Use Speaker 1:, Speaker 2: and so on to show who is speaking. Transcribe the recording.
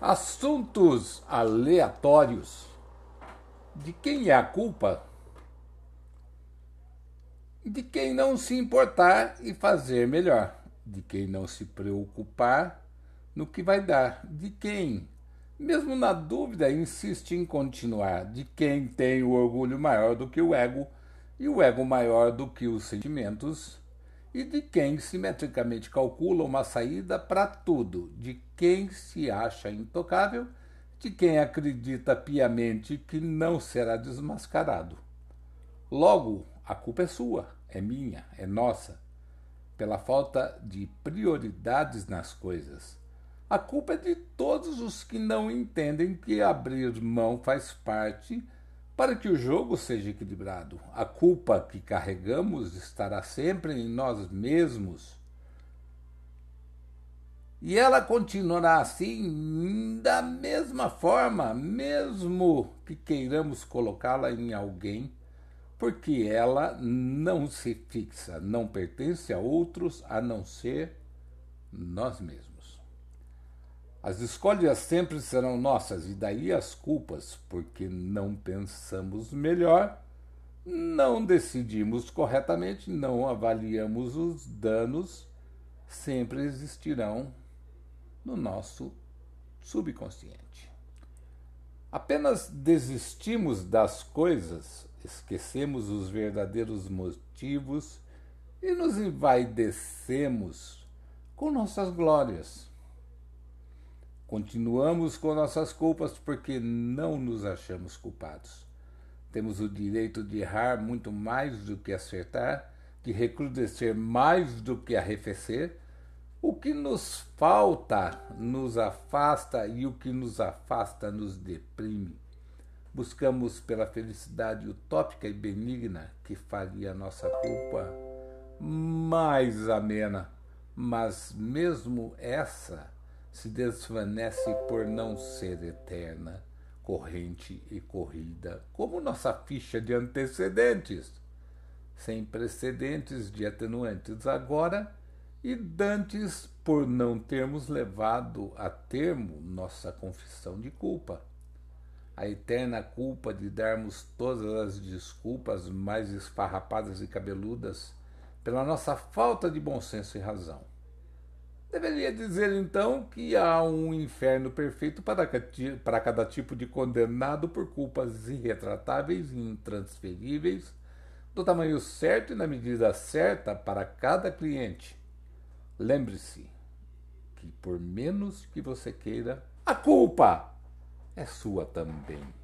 Speaker 1: Assuntos aleatórios. De quem é a culpa? De quem não se importar e fazer melhor. De quem não se preocupar no que vai dar. De quem, mesmo na dúvida, insiste em continuar. De quem tem o orgulho maior do que o ego e o ego maior do que os sentimentos e de quem simetricamente calcula uma saída para tudo, de quem se acha intocável, de quem acredita piamente que não será desmascarado. Logo, a culpa é sua, é minha, é nossa, pela falta de prioridades nas coisas. A culpa é de todos os que não entendem que abrir mão faz parte para que o jogo seja equilibrado, a culpa que carregamos estará sempre em nós mesmos. E ela continuará assim da mesma forma, mesmo que queiramos colocá-la em alguém, porque ela não se fixa, não pertence a outros a não ser nós mesmos. As escolhas sempre serão nossas, e daí as culpas, porque não pensamos melhor, não decidimos corretamente, não avaliamos os danos, sempre existirão no nosso subconsciente. Apenas desistimos das coisas, esquecemos os verdadeiros motivos e nos envaidecemos com nossas glórias Continuamos com nossas culpas porque não nos achamos culpados. Temos o direito de errar muito mais do que acertar, de recrudescer mais do que arrefecer. O que nos falta nos afasta e o que nos afasta nos deprime. Buscamos pela felicidade utópica e benigna que faria nossa culpa mais amena, mas mesmo essa se desvanece por não ser eterna, corrente e corrida, como nossa ficha de antecedentes, sem precedentes de atenuantes agora e dantes por não termos levado a termo nossa confissão de culpa. A eterna culpa de darmos todas as desculpas mais esfarrapadas e cabeludas pela nossa falta de bom senso e razão Deveria dizer então que há um inferno perfeito para, cada tipo de condenado por culpas irretratáveis e intransferíveis, do tamanho certo e na medida certa para cada cliente. Lembre-se que, por menos que você queira, a culpa é sua também.